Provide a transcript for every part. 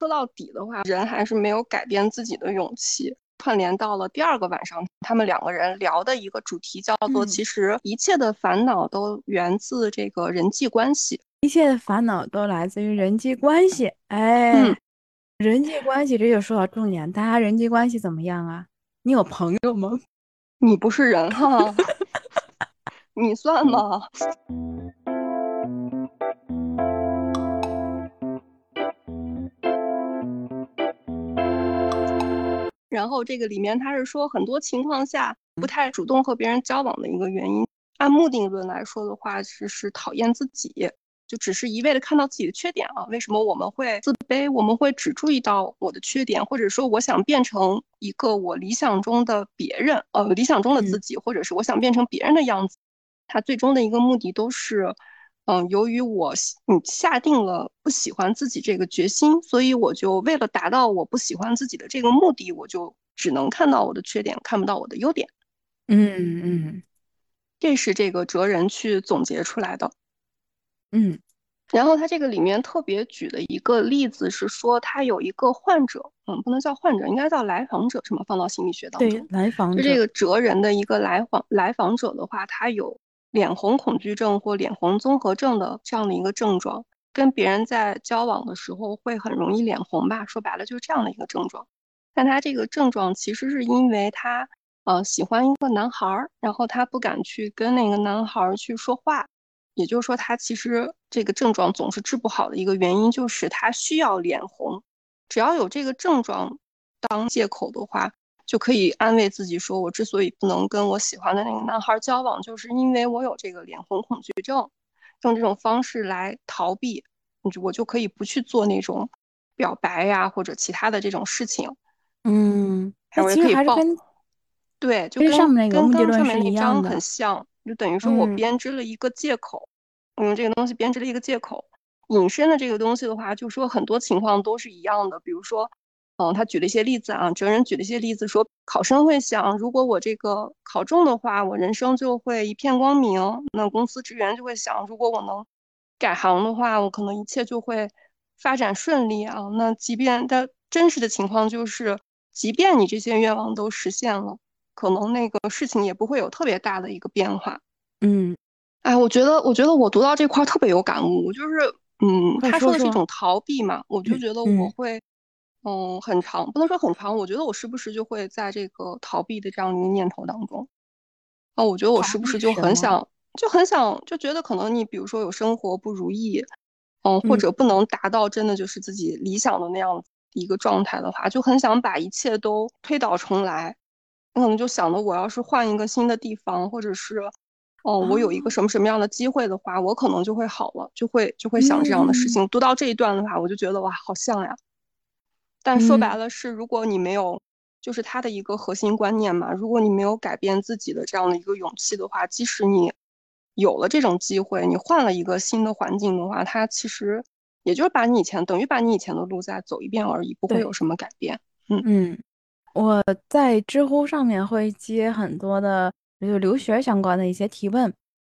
说到底的话，人还是没有改变自己的勇气。串联到了第二个晚上，他们两个人聊的一个主题叫做“其实一切的烦恼都源自这个人际关系，一切的烦恼都来自于人际关系”。哎，人际关系这就说到重点，大家人际关系怎么样啊？你有朋友吗？你不是人哈，你算吗？然后这个里面他是说，很多情况下不太主动和别人交往的一个原因，按目的论来说的话，是是讨厌自己，就只是一味的看到自己的缺点啊。为什么我们会自卑？我们会只注意到我的缺点，或者说我想变成一个我理想中的别人，呃，理想中的自己，或者是我想变成别人的样子，他最终的一个目的都是。嗯，由于我嗯下定了不喜欢自己这个决心，所以我就为了达到我不喜欢自己的这个目的，我就只能看到我的缺点，看不到我的优点。嗯嗯，这是这个哲人去总结出来的。嗯，然后他这个里面特别举的一个例子是说，他有一个患者，嗯，不能叫患者，应该叫来访者，什么放到心理学当中？对，来访者。就这个哲人的一个来访来访者的话，他有。脸红恐惧症或脸红综合症的这样的一个症状，跟别人在交往的时候会很容易脸红吧？说白了就是这样的一个症状。但他这个症状其实是因为他呃喜欢一个男孩儿，然后他不敢去跟那个男孩儿去说话。也就是说，他其实这个症状总是治不好的一个原因就是他需要脸红。只要有这个症状当借口的话。就可以安慰自己说，我之所以不能跟我喜欢的那个男孩交往，就是因为我有这个脸红恐惧症，用这种方式来逃避，我就可以不去做那种表白呀或者其他的这种事情。嗯，还可以报。对，就跟上面那个跟刚上面那张很像，就等于说我编织了一个借口，我用这个东西编织了一个借口，引申的这个东西的话，就说很多情况都是一样的，比如说。嗯，他举了一些例子啊，哲人举了一些例子，说考生会想，如果我这个考中的话，我人生就会一片光明。那公司职员就会想，如果我能改行的话，我可能一切就会发展顺利啊。那即便他真实的情况就是，即便你这些愿望都实现了，可能那个事情也不会有特别大的一个变化。嗯，哎，我觉得，我觉得我读到这块特别有感悟。就是，嗯，他说的是一种逃避嘛，我就觉得我会。嗯，很长，不能说很长。我觉得我时不时就会在这个逃避的这样一个念头当中。哦，我觉得我时不时就很想，就很想，就觉得可能你比如说有生活不如意，嗯，或者不能达到真的就是自己理想的那样一个状态的话，就很想把一切都推倒重来。可能就想着我要是换一个新的地方，或者是，哦，我有一个什么什么样的机会的话，我可能就会好了，就会就会想这样的事情。读到这一段的话，我就觉得哇，好像呀。但说白了是，如果你没有，就是他的一个核心观念嘛。如果你没有改变自己的这样的一个勇气的话，即使你有了这种机会，你换了一个新的环境的话，他其实也就是把你以前等于把你以前的路再走一遍而已，不会有什么改变。嗯嗯，我在知乎上面会接很多的就留学相关的一些提问，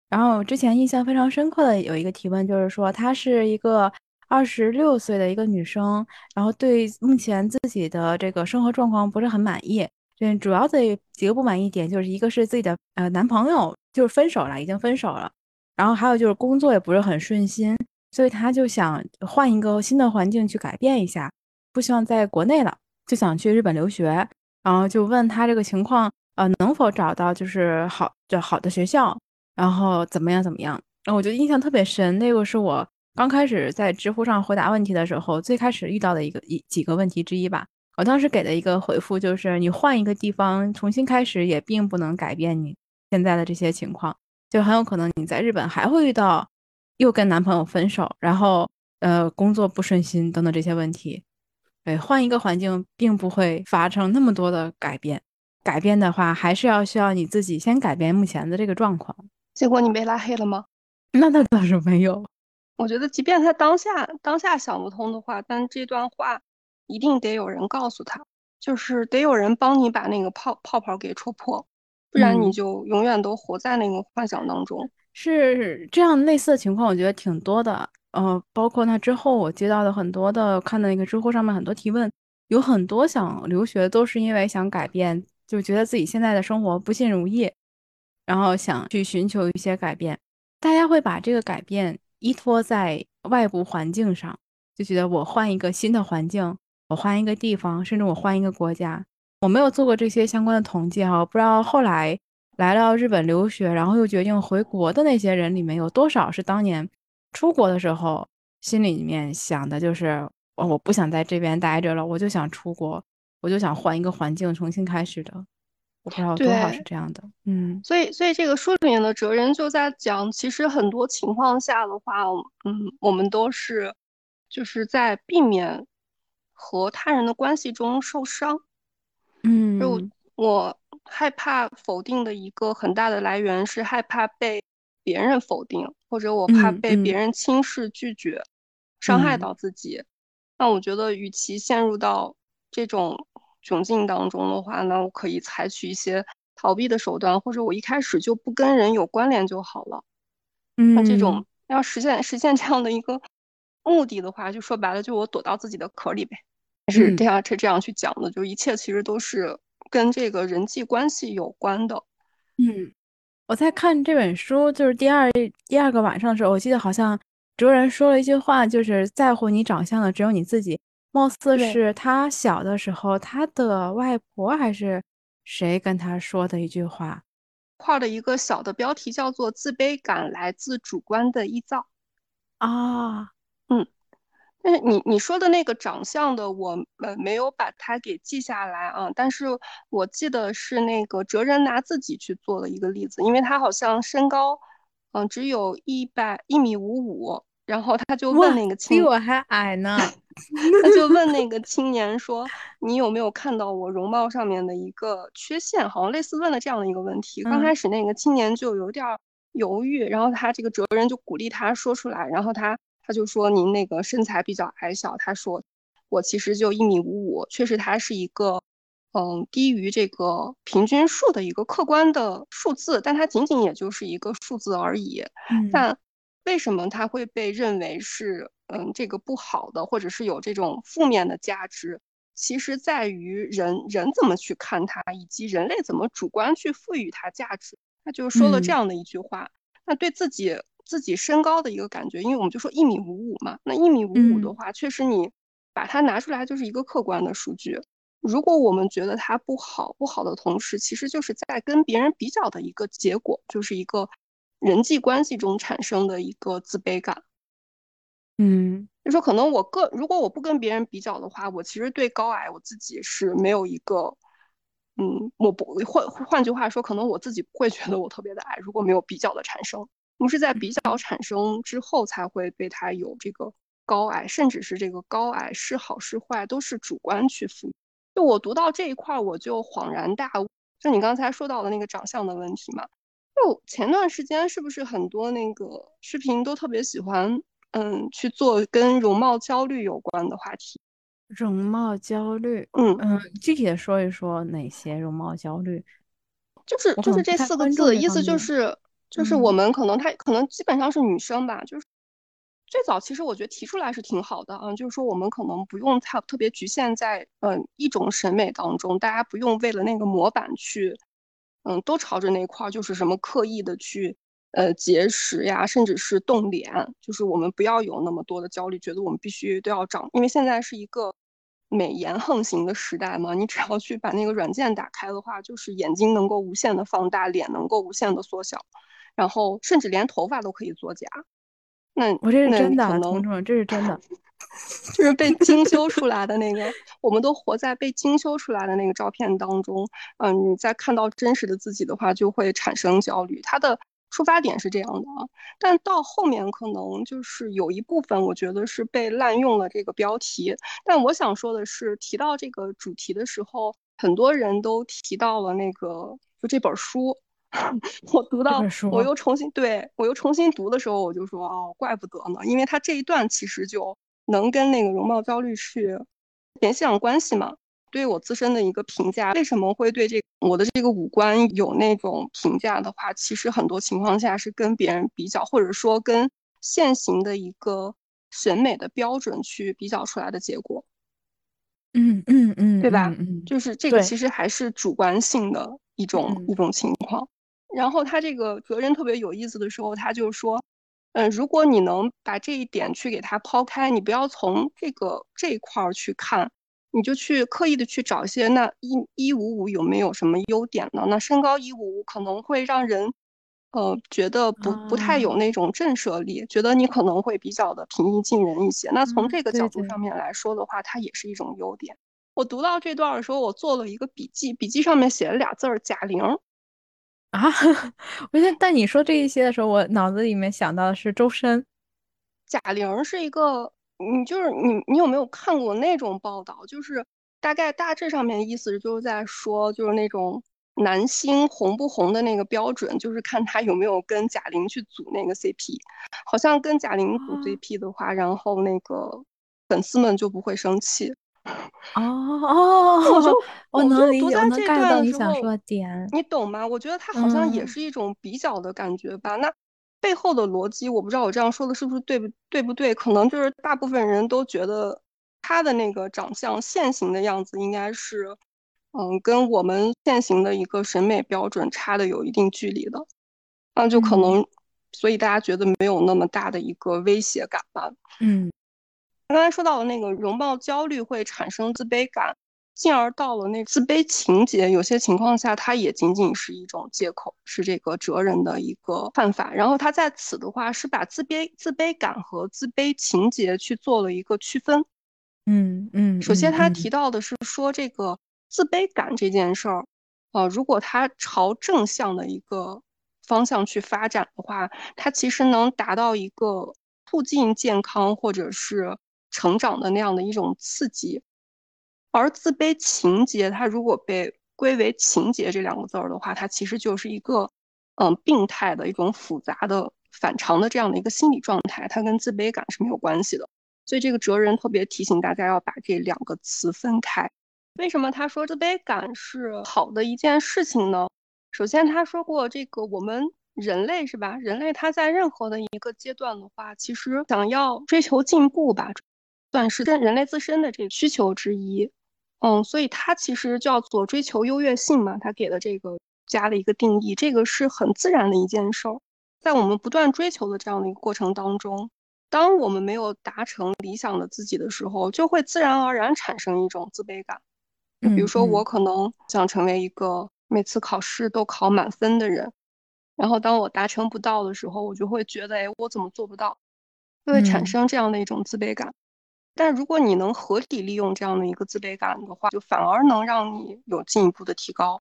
然后之前印象非常深刻的有一个提问就是说，他是一个。二十六岁的一个女生，然后对目前自己的这个生活状况不是很满意。对，主要的几个不满意点就是一个是自己的呃男朋友就是分手了，已经分手了。然后还有就是工作也不是很顺心，所以她就想换一个新的环境去改变一下，不希望在国内了，就想去日本留学。然后就问他这个情况，呃，能否找到就是好就好的学校，然后怎么样怎么样？然后我觉得印象特别深，那个是我。刚开始在知乎上回答问题的时候，最开始遇到的一个一几个问题之一吧。我当时给的一个回复就是：你换一个地方重新开始，也并不能改变你现在的这些情况。就很有可能你在日本还会遇到又跟男朋友分手，然后呃工作不顺心等等这些问题。对，换一个环境并不会发生那么多的改变。改变的话，还是要需要你自己先改变目前的这个状况。结果你被拉黑了吗？那那倒是没有。我觉得，即便他当下当下想不通的话，但这段话一定得有人告诉他，就是得有人帮你把那个泡泡泡给戳破，不然你就永远都活在那个幻想当中。是这样类似的情况，我觉得挺多的。呃，包括那之后我接到的很多的看的那个知乎上面很多提问，有很多想留学都是因为想改变，就觉得自己现在的生活不尽如意，然后想去寻求一些改变。大家会把这个改变依托在外部环境上，就觉得我换一个新的环境，我换一个地方，甚至我换一个国家。我没有做过这些相关的统计哈，不知道后来来到日本留学，然后又决定回国的那些人里面有多少是当年。出国的时候，心里面想的就是，我我不想在这边待着了，我就想出国，我就想换一个环境，重新开始的。我不知道多少是这样的，嗯。所以，所以这个书里面的哲人就在讲，其实很多情况下的话，嗯，我们都是就是在避免和他人的关系中受伤。嗯，就我害怕否定的一个很大的来源是害怕被别人否定。或者我怕被别人轻视、拒绝，伤害到自己。那我觉得，与其陷入到这种窘境当中的话，那我可以采取一些逃避的手段，或者我一开始就不跟人有关联就好了。嗯那这种要实现实现这样的一个目的的话，就说白了，就我躲到自己的壳里呗。是这样，是这样去讲的，就一切其实都是跟这个人际关系有关的。嗯。我在看这本书，就是第二第二个晚上的时候，我记得好像哲人说了一句话，就是在乎你长相的只有你自己。貌似是他小的时候，他的外婆还是谁跟他说的一句话，画的一个小的标题叫做“自卑感来自主观的臆造”。啊，嗯。但是你你说的那个长相的，我们没有把它给记下来啊。但是我记得是那个哲人拿自己去做了一个例子，因为他好像身高，嗯，只有一百一米五五，然后他就问那个青，比我还矮呢。他就问那个青年说：“你有没有看到我容貌上面的一个缺陷？”好像类似问了这样的一个问题。刚开始那个青年就有点犹豫，然后他这个哲人就鼓励他说出来，然后他。他就说您那个身材比较矮小，他说我其实就一米五五，确实他是一个嗯低于这个平均数的一个客观的数字，但它仅仅也就是一个数字而已。但为什么它会被认为是嗯这个不好的，或者是有这种负面的价值？其实在于人人怎么去看它，以及人类怎么主观去赋予它价值。他就说了这样的一句话，那对自己。自己身高的一个感觉，因为我们就说一米五五嘛，那一米五五的话，确实你把它拿出来就是一个客观的数据。如果我们觉得它不好，不好的同时，其实就是在跟别人比较的一个结果，就是一个人际关系中产生的一个自卑感。嗯，就说可能我个如果我不跟别人比较的话，我其实对高矮我自己是没有一个，嗯，我不换换句话说，可能我自己不会觉得我特别的矮，如果没有比较的产生。我们是在比较产生之后才会被他有这个高矮，甚至是这个高矮是好是坏，都是主观去赋予。就我读到这一块，我就恍然大悟。就你刚才说到的那个长相的问题嘛，就前段时间是不是很多那个视频都特别喜欢，嗯，去做跟容貌焦虑有关的话题？容貌焦虑，嗯嗯，具体的说一说哪些容貌焦虑？就是就是这四个字，意思就是。就是我们可能他可能基本上是女生吧，就是最早其实我觉得提出来是挺好的啊，就是说我们可能不用太特别局限在嗯一种审美当中，大家不用为了那个模板去嗯都朝着那块儿，就是什么刻意的去呃节食呀，甚至是动脸，就是我们不要有那么多的焦虑，觉得我们必须都要长，因为现在是一个美颜横行的时代嘛，你只要去把那个软件打开的话，就是眼睛能够无限的放大，脸能够无限的缩小。然后甚至连头发都可以作假，那我这是真的，同志这是真的，就是被精修出来的那个，我们都活在被精修出来的那个照片当中。嗯，你在看到真实的自己的话，就会产生焦虑。它的出发点是这样的啊，但到后面可能就是有一部分，我觉得是被滥用了这个标题。但我想说的是，提到这个主题的时候，很多人都提到了那个就这本书。我读到，我又重新对我又重新读的时候，我就说哦，怪不得呢，因为他这一段其实就能跟那个容貌焦虑去联系上关系嘛。对我自身的一个评价，为什么会对这我的这个五官有那种评价的话，其实很多情况下是跟别人比较，或者说跟现行的一个审美的标准去比较出来的结果。嗯嗯嗯，对吧？嗯，就是这个其实还是主观性的一种一种情况。然后他这个哲人特别有意思的时候，他就说，嗯，如果你能把这一点去给它抛开，你不要从这个这一块儿去看，你就去刻意的去找一些那一一五五有没有什么优点呢？那身高一五五可能会让人。呃，觉得不不太有那种震慑力，觉得你可能会比较的平易近人一些。那从这个角度上面来说的话，它也是一种优点。我读到这段的时候，我做了一个笔记，笔记上面写了俩字儿“贾玲”。啊，我觉得，但你说这一些的时候，我脑子里面想到的是周深。贾玲是一个，你就是你，你有没有看过那种报道？就是大概大致上面意思就是在说，就是那种。男星红不红的那个标准，就是看他有没有跟贾玲去组那个 CP。好像跟贾玲组 CP 的话，然后那个粉丝们就不会生气。哦哦，我就我能理解，我能 get 到你想说的点，你懂吗？我觉得他好像也是一种比较的感觉吧。那背后的逻辑，我不知道我这样说的是不是对不对不对？可能就是大部分人都觉得他的那个长相现行的样子应该是。嗯，跟我们现行的一个审美标准差的有一定距离的，那就可能，所以大家觉得没有那么大的一个威胁感吧。嗯，刚才说到的那个容貌焦虑会产生自卑感，进而到了那自卑情节，有些情况下它也仅仅是一种借口，是这个哲人的一个看法。然后他在此的话是把自卑自卑感和自卑情节去做了一个区分。嗯嗯，首先他提到的是说这个。自卑感这件事儿，呃，如果它朝正向的一个方向去发展的话，它其实能达到一个促进健康或者是成长的那样的一种刺激。而自卑情节，它如果被归为情节这两个字儿的话，它其实就是一个嗯病态的一种复杂的反常的这样的一个心理状态，它跟自卑感是没有关系的。所以这个哲人特别提醒大家要把这两个词分开。为什么他说自卑感是好的一件事情呢？首先，他说过这个我们人类是吧？人类他在任何的一个阶段的话，其实想要追求进步吧，算是跟人类自身的这个需求之一。嗯，所以它其实叫做追求优越性嘛，它给的这个加了一个定义，这个是很自然的一件事儿。在我们不断追求的这样的一个过程当中，当我们没有达成理想的自己的时候，就会自然而然产生一种自卑感。比如说，我可能想成为一个每次考试都考满分的人，然后当我达成不到的时候，我就会觉得，哎，我怎么做不到？就会产生这样的一种自卑感。但如果你能合理利用这样的一个自卑感的话，就反而能让你有进一步的提高。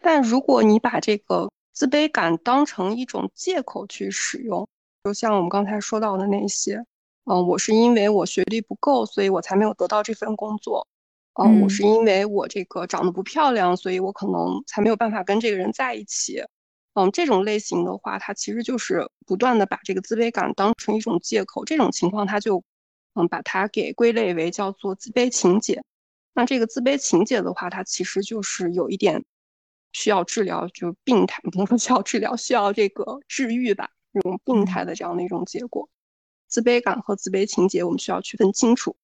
但如果你把这个自卑感当成一种借口去使用，就像我们刚才说到的那些，嗯，我是因为我学历不够，所以我才没有得到这份工作。嗯，我是因为我这个长得不漂亮，所以我可能才没有办法跟这个人在一起。嗯，这种类型的话，它其实就是不断的把这个自卑感当成一种借口。这种情况，它就嗯把它给归类为叫做自卑情节。那这个自卑情节的话，它其实就是有一点需要治疗，就病态，不能说需要治疗，需要这个治愈吧，这种病态的这样的一种结果。自卑感和自卑情节，我们需要区分清楚。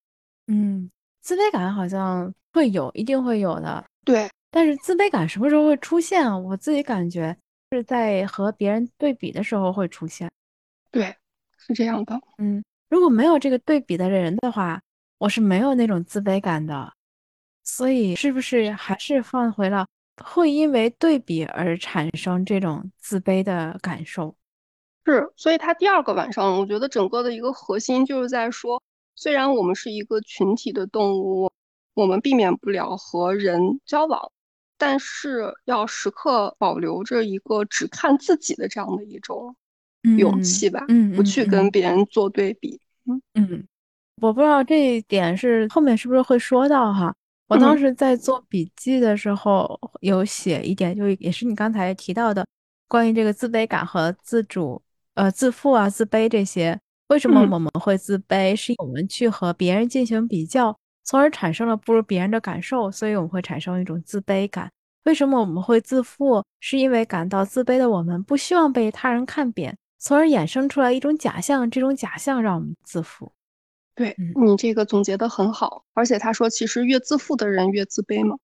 嗯。自卑感好像会有，一定会有的。对，但是自卑感什么时候会出现啊？我自己感觉是在和别人对比的时候会出现。对，是这样的。嗯，如果没有这个对比的人的话，我是没有那种自卑感的。所以，是不是还是放回了会因为对比而产生这种自卑的感受？是，所以他第二个晚上，我觉得整个的一个核心就是在说。虽然我们是一个群体的动物，我们避免不了和人交往，但是要时刻保留着一个只看自己的这样的一种勇气吧，嗯，不去跟别人做对比。嗯嗯，我不知道这一点是后面是不是会说到哈。我当时在做笔记的时候有写一点，就也是你刚才提到的关于这个自卑感和自主、呃自负啊、自卑这些。为什么我们会自卑？是我们去和别人进行比较，从而产生了不如别人的感受，所以我们会产生一种自卑感。为什么我们会自负？是因为感到自卑的我们不希望被他人看扁，从而衍生出来一种假象，这种假象让我们自负。对你这个总结的很好，而且他说，其实越自负的人越自卑嘛。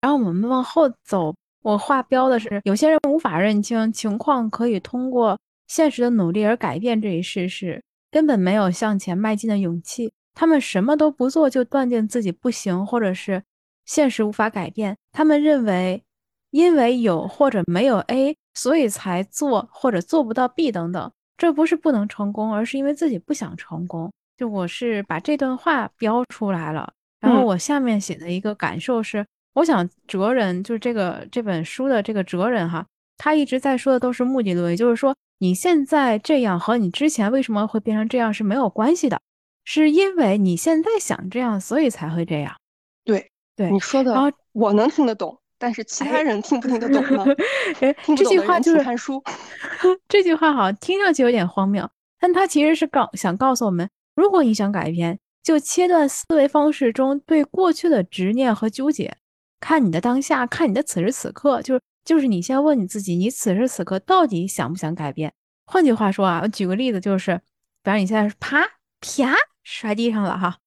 然后我们往后走，我画标的是有些人无法认清情况可以通过现实的努力而改变这一事实，根本没有向前迈进的勇气。他们什么都不做就断定自己不行，或者是现实无法改变。他们认为，因为有或者没有 A，所以才做或者做不到 B 等等。这不是不能成功，而是因为自己不想成功。就我是把这段话标出来了，然后我下面写的一个感受是。我想哲人就是这个这本书的这个哲人哈，他一直在说的都是目的论，也就是说你现在这样和你之前为什么会变成这样是没有关系的，是因为你现在想这样，所以才会这样。对对，你说的，然后我能听得懂，但是其他人听不听得懂呢？哎这句话就是看书。这句话好像听上去有点荒谬，但他其实是告想告诉我们，如果你想改变，就切断思维方式中对过去的执念和纠结。看你的当下，看你的此时此刻，就是就是你先问你自己，你此时此刻到底想不想改变？换句话说啊，我举个例子，就是比方你现在是啪啪摔地上了哈，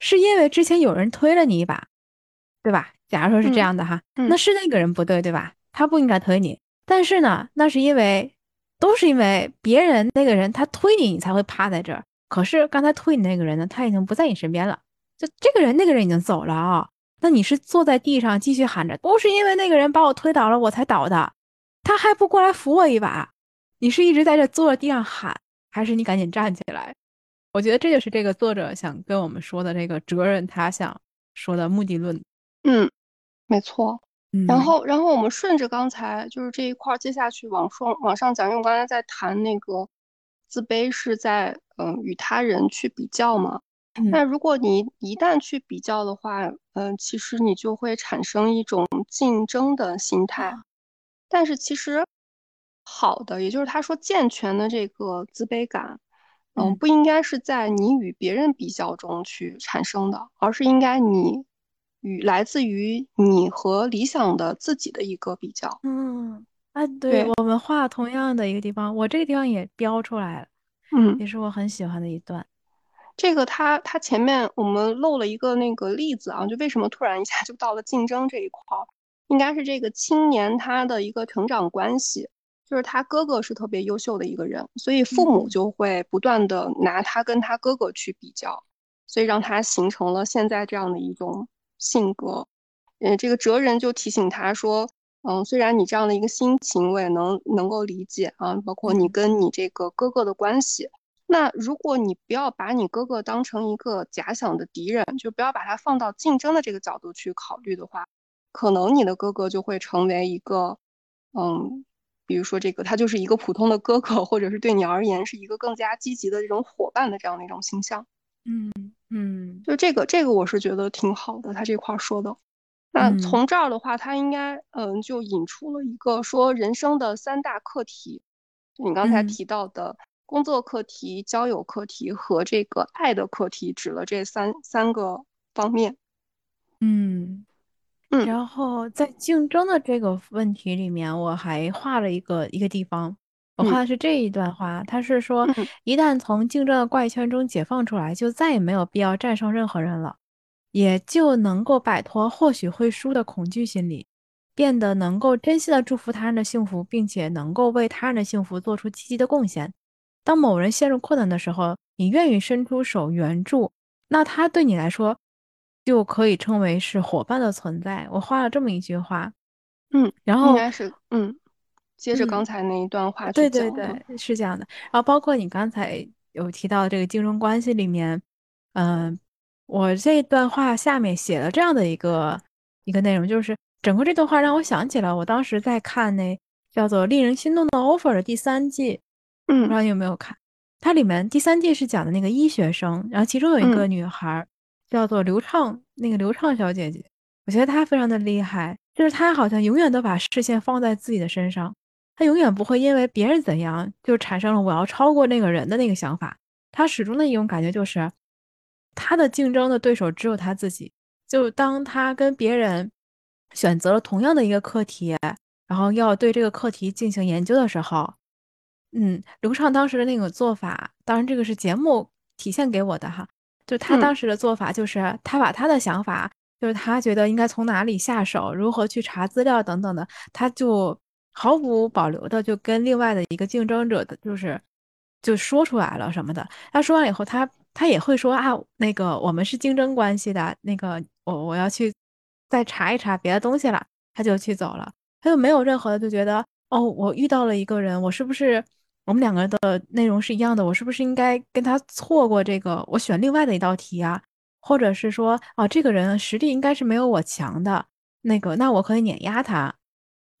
是因为之前有人推了你一把，对吧？假如说是这样的哈，那是那个人不对，对吧？他不应该推你，但是呢，那是因为都是因为别人那个人他推你，你才会趴在这儿。可是刚才推你那个人呢，他已经不在你身边了，就这个人那个人已经走了啊。那你是坐在地上继续喊着，都是因为那个人把我推倒了，我才倒的，他还不过来扶我一把。你是一直在这坐在地上喊，还是你赶紧站起来？我觉得这就是这个作者想跟我们说的这个哲人，他想说的目的论。嗯，没错。然后，然后我们顺着刚才就是这一块接下去往上往上讲，因为我刚才在谈那个自卑是在嗯与他人去比较嘛。那如果你一旦去比较的话，嗯，其实你就会产生一种竞争的心态。但是其实好的，也就是他说健全的这个自卑感，嗯，不应该是在你与别人比较中去产生的，而是应该你与来自于你和理想的自己的一个比较。嗯，啊，对我们画同样的一个地方，我这个地方也标出来了，嗯，也是我很喜欢的一段。这个他他前面我们漏了一个那个例子啊，就为什么突然一下就到了竞争这一块儿，应该是这个青年他的一个成长关系，就是他哥哥是特别优秀的一个人，所以父母就会不断的拿他跟他哥哥去比较，所以让他形成了现在这样的一种性格。嗯，这个哲人就提醒他说，嗯，虽然你这样的一个心情我也能能够理解啊，包括你跟你这个哥哥的关系。那如果你不要把你哥哥当成一个假想的敌人，就不要把他放到竞争的这个角度去考虑的话，可能你的哥哥就会成为一个，嗯，比如说这个他就是一个普通的哥哥，或者是对你而言是一个更加积极的这种伙伴的这样的一种形象。嗯嗯，就这个这个我是觉得挺好的，他这块说的。那从这儿的话，他应该嗯就引出了一个说人生的三大课题，就你刚才提到的。工作课题、交友课题和这个爱的课题，指了这三三个方面。嗯嗯，然后在竞争的这个问题里面，我还画了一个一个地方，我画的是这一段话，他是说，一旦从竞争的怪圈中解放出来，就再也没有必要战胜任何人了，也就能够摆脱或许会输的恐惧心理，变得能够真心的祝福他人的幸福，并且能够为他人的幸福做出积极的贡献。当某人陷入困难的时候，你愿意伸出手援助，那他对你来说就可以称为是伙伴的存在。我画了这么一句话，嗯，然后应该是嗯，接着刚才那一段话对对对，是这样的。然后包括你刚才有提到这个竞争关系里面，嗯，我这段话下面写了这样的一个一个内容，就是整个这段话让我想起了我当时在看那叫做《令人心动的 offer》的第三季。嗯不知道你有没有看，它里面第三季是讲的那个医学生，然后其中有一个女孩叫做刘畅，那个刘畅小姐姐，我觉得她非常的厉害，就是她好像永远都把视线放在自己的身上，她永远不会因为别人怎样就产生了我要超过那个人的那个想法，他始终的一种感觉就是，他的竞争的对手只有他自己，就当他跟别人选择了同样的一个课题，然后要对这个课题进行研究的时候。嗯，刘畅当时的那个做法，当然这个是节目体现给我的哈，就他当时的做法就是他把他的想法，就是他觉得应该从哪里下手，如何去查资料等等的，他就毫无保留的就跟另外的一个竞争者的，就是就说出来了什么的。他说完以后，他他也会说啊，那个我们是竞争关系的，那个我我要去再查一查别的东西了，他就去走了，他就没有任何的就觉得哦，我遇到了一个人，我是不是？我们两个人的内容是一样的，我是不是应该跟他错过这个？我选另外的一道题啊，或者是说，啊，这个人实力应该是没有我强的，那个，那我可以碾压他，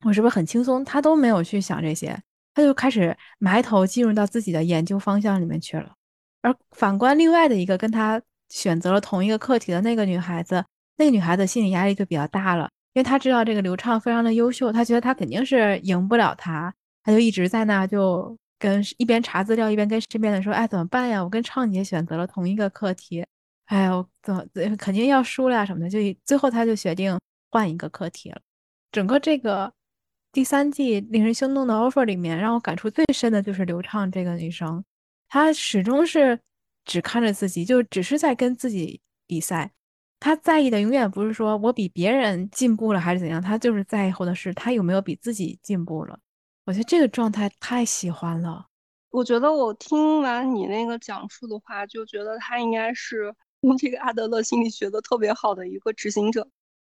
我是不是很轻松？他都没有去想这些，他就开始埋头进入到自己的研究方向里面去了。而反观另外的一个跟他选择了同一个课题的那个女孩子，那个女孩子心理压力就比较大了，因为她知道这个刘畅非常的优秀，她觉得她肯定是赢不了他，她就一直在那就。跟一边查资料一边跟身边的说，哎，怎么办呀？我跟畅姐选择了同一个课题，哎呦，怎么肯定要输了呀什么的，就最后他就决定换一个课题了。整个这个第三季令人心动的 offer 里面，让我感触最深的就是刘畅这个女生，她始终是只看着自己，就只是在跟自己比赛。她在意的永远不是说我比别人进步了还是怎样，她就是在乎的是她有没有比自己进步了。我觉得这个状态太喜欢了。我觉得我听完你那个讲述的话，就觉得他应该是用这个阿德勒心理学的特别好的一个执行者。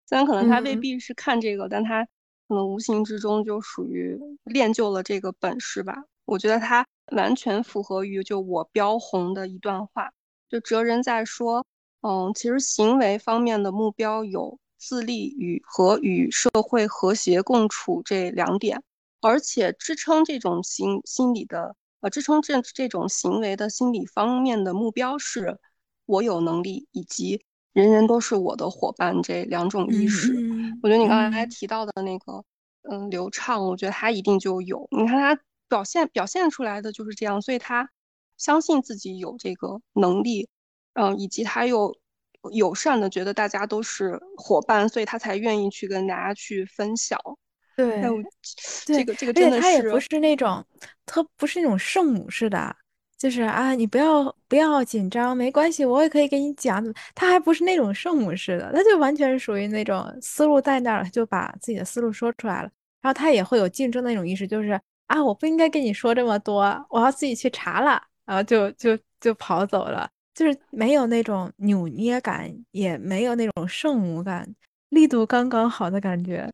虽然可能他未必是看这个，但他可能无形之中就属于练就了这个本事吧。我觉得他完全符合于就我标红的一段话，就哲人在说，嗯，其实行为方面的目标有自立与和与社会和谐共处这两点。而且支撑这种心心理的，呃，支撑这这种行为的心理方面的目标是，我有能力以及人人都是我的伙伴这两种意识。我觉得你刚才提到的那个，嗯，流畅，我觉得他一定就有。你看他表现表现出来的就是这样，所以他相信自己有这个能力，嗯，以及他又友善的觉得大家都是伙伴，所以他才愿意去跟大家去分享。对，这个这个真的是，他也不是那种他不是那种圣母式的，就是啊，你不要不要紧张，没关系，我也可以给你讲。他还不是那种圣母式的，他就完全是属于那种思路在那儿，就把自己的思路说出来了。然后他也会有竞争的那种意识，就是啊，我不应该跟你说这么多，我要自己去查了，然后就就就跑走了，就是没有那种扭捏感，也没有那种圣母感，力度刚刚好的感觉。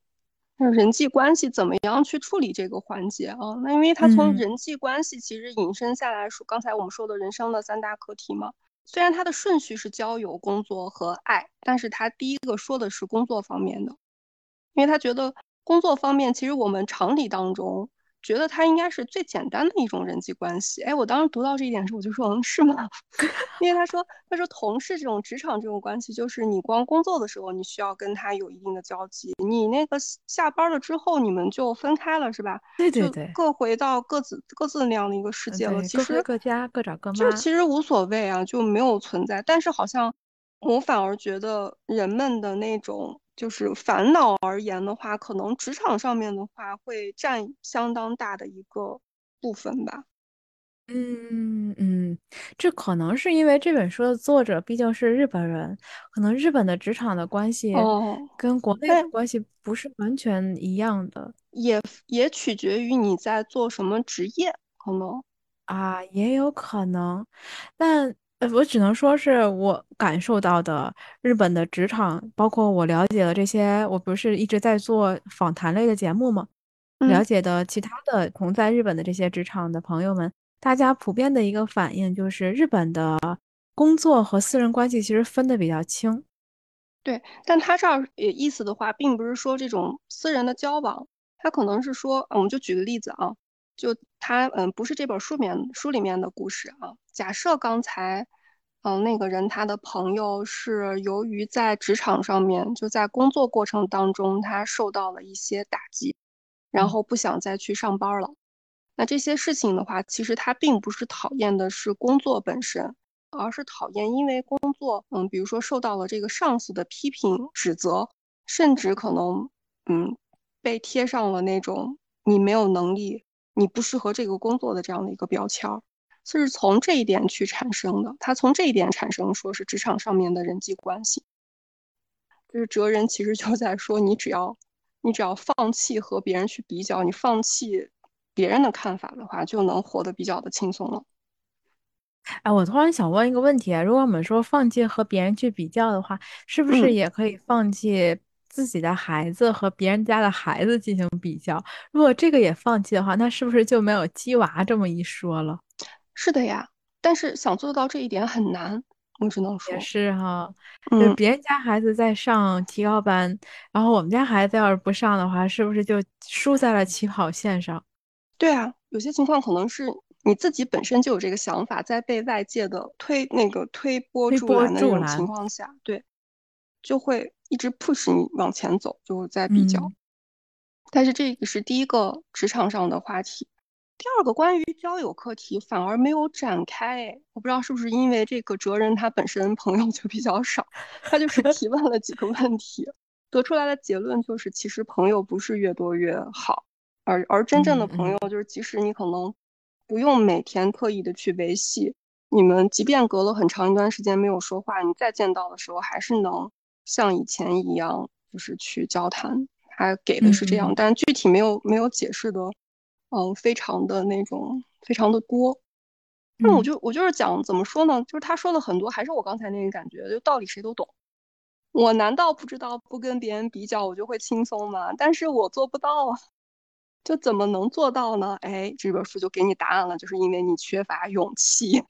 那人际关系怎么样去处理这个环节啊？那因为他从人际关系其实引申下来说，刚才我们说的人生的三大课题嘛。虽然他的顺序是交友、工作和爱，但是他第一个说的是工作方面的，因为他觉得工作方面其实我们常理当中。觉得他应该是最简单的一种人际关系。哎，我当时读到这一点时，我就说，嗯，是吗？因为他说，他说同事这种职场这种关系，就是你光工作的时候，你需要跟他有一定的交集，你那个下班了之后，你们就分开了，是吧？对对对，各回到各自各自那样的一个世界了。其实各家各找各妈，就其实无所谓啊，就没有存在。但是好像我反而觉得人们的那种。就是烦恼而言的话，可能职场上面的话会占相当大的一个部分吧。嗯嗯，这可能是因为这本书的作者毕竟是日本人，可能日本的职场的关系跟国内的关系不是完全一样的，也也取决于你在做什么职业，可能啊也有可能，但。呃，我只能说是我感受到的日本的职场，包括我了解了这些，我不是一直在做访谈类的节目吗？了解的其他的同在日本的这些职场的朋友们，大家普遍的一个反应就是，日本的工作和私人关系其实分的比较清。对，但他这儿意思的话，并不是说这种私人的交往，他可能是说，我们就举个例子啊。就他，嗯，不是这本书面书里面的故事啊。假设刚才，嗯，那个人他的朋友是由于在职场上面，就在工作过程当中，他受到了一些打击，然后不想再去上班了。那这些事情的话，其实他并不是讨厌的是工作本身，而是讨厌因为工作，嗯，比如说受到了这个上司的批评指责，甚至可能，嗯，被贴上了那种你没有能力。你不适合这个工作的这样的一个标签儿，是从这一点去产生的。他从这一点产生，说是职场上面的人际关系，就是哲人其实就在说，你只要你只要放弃和别人去比较，你放弃别人的看法的话，就能活得比较的轻松了。哎，我突然想问一个问题啊，如果我们说放弃和别人去比较的话，是不是也可以放弃自己的孩子和别人家的孩子进行比较？如果这个也放弃的话，那是不是就没有鸡娃这么一说了？是的呀，但是想做到这一点很难，我只能说。也是哈，就是别人家孩子在上提高班，然后我们家孩子要是不上的话，是不是就输在了起跑线上？对啊，有些情况可能是。你自己本身就有这个想法，在被外界的推那个推波助澜的那种情况下，对，就会一直 push 你往前走，就在比较。但是这个是第一个职场上的话题，第二个关于交友课题反而没有展开。我不知道是不是因为这个哲人他本身朋友就比较少，他就是提问了几个问题，得出来的结论就是，其实朋友不是越多越好，而而真正的朋友就是，即使你可能。不用每天特意的去维系，你们即便隔了很长一段时间没有说话，你再见到的时候还是能像以前一样，就是去交谈。他给的是这样，但具体没有没有解释的，嗯，非常的那种非常的多。那我就我就是讲怎么说呢？就是他说了很多，还是我刚才那个感觉，就道理谁都懂。我难道不知道不跟别人比较我就会轻松吗？但是我做不到啊。就怎么能做到呢？哎，这本书就给你答案了，就是因为你缺乏勇气。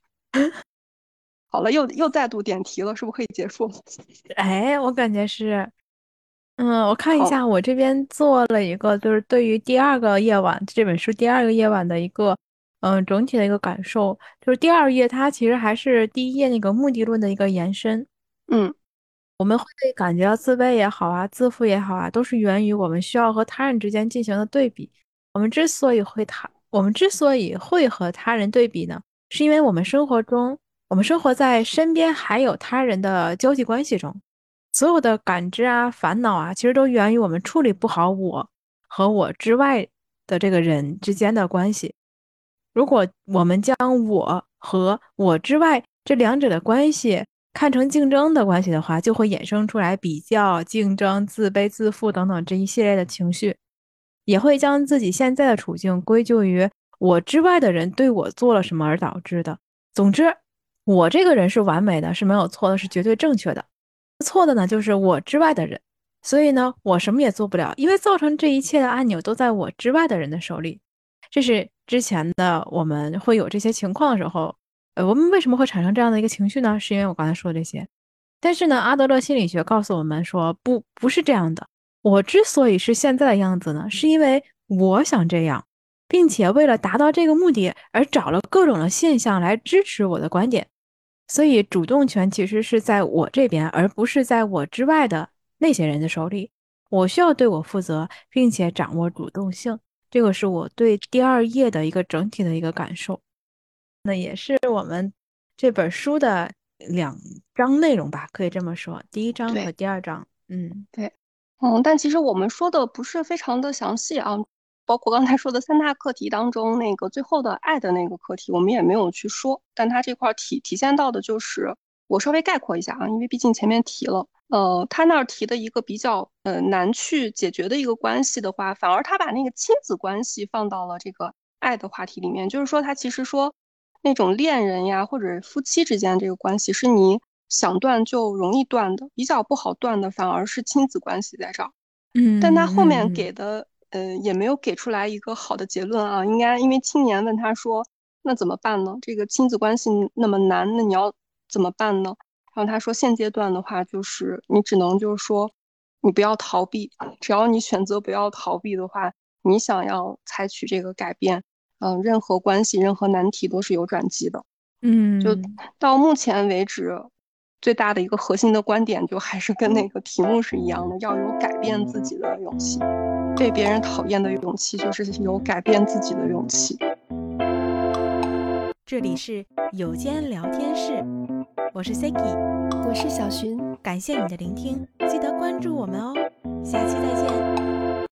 好了，又又再度点题了，是不是可以结束？哎，我感觉是，嗯，我看一下，我这边做了一个，就是对于第二个夜晚这本书第二个夜晚的一个，嗯，整体的一个感受，就是第二页它其实还是第一页那个目的论的一个延伸。嗯，我们会感觉到自卑也好啊，自负也好啊，都是源于我们需要和他人之间进行的对比。我们之所以会他，我们之所以会和他人对比呢，是因为我们生活中，我们生活在身边还有他人的交际关系中，所有的感知啊、烦恼啊，其实都源于我们处理不好我和我之外的这个人之间的关系。如果我们将我和我之外这两者的关系看成竞争的关系的话，就会衍生出来比较、竞争、自卑、自负等等这一系列的情绪。也会将自己现在的处境归咎于我之外的人对我做了什么而导致的。总之，我这个人是完美的，是没有错的，是绝对正确的。错的呢，就是我之外的人。所以呢，我什么也做不了，因为造成这一切的按钮都在我之外的人的手里。这是之前的我们会有这些情况的时候，呃，我们为什么会产生这样的一个情绪呢？是因为我刚才说的这些。但是呢，阿德勒心理学告诉我们说，不，不是这样的。我之所以是现在的样子呢，是因为我想这样，并且为了达到这个目的而找了各种的现象来支持我的观点。所以主动权其实是在我这边，而不是在我之外的那些人的手里。我需要对我负责，并且掌握主动性。这个是我对第二页的一个整体的一个感受。那也是我们这本书的两章内容吧，可以这么说，第一章和第二章。嗯，对。嗯，但其实我们说的不是非常的详细啊，包括刚才说的三大课题当中那个最后的爱的那个课题，我们也没有去说。但它这块体体现到的就是，我稍微概括一下啊，因为毕竟前面提了，呃，他那儿提的一个比较呃难去解决的一个关系的话，反而他把那个亲子关系放到了这个爱的话题里面，就是说他其实说那种恋人呀或者夫妻之间这个关系是你。想断就容易断的，比较不好断的反而是亲子关系在这儿。嗯，但他后面给的，呃，也没有给出来一个好的结论啊。应该因为青年问他说：“那怎么办呢？这个亲子关系那么难，那你要怎么办呢？”然后他说：“现阶段的话，就是你只能就是说，你不要逃避，只要你选择不要逃避的话，你想要采取这个改变，嗯，任何关系、任何难题都是有转机的。”嗯，就到目前为止。最大的一个核心的观点，就还是跟那个题目是一样的，要有改变自己的勇气。被别人讨厌的勇气，就是有改变自己的勇气。这里是有间聊天室，我是 Siki，我是小寻，感谢你的聆听，记得关注我们哦，下期再见。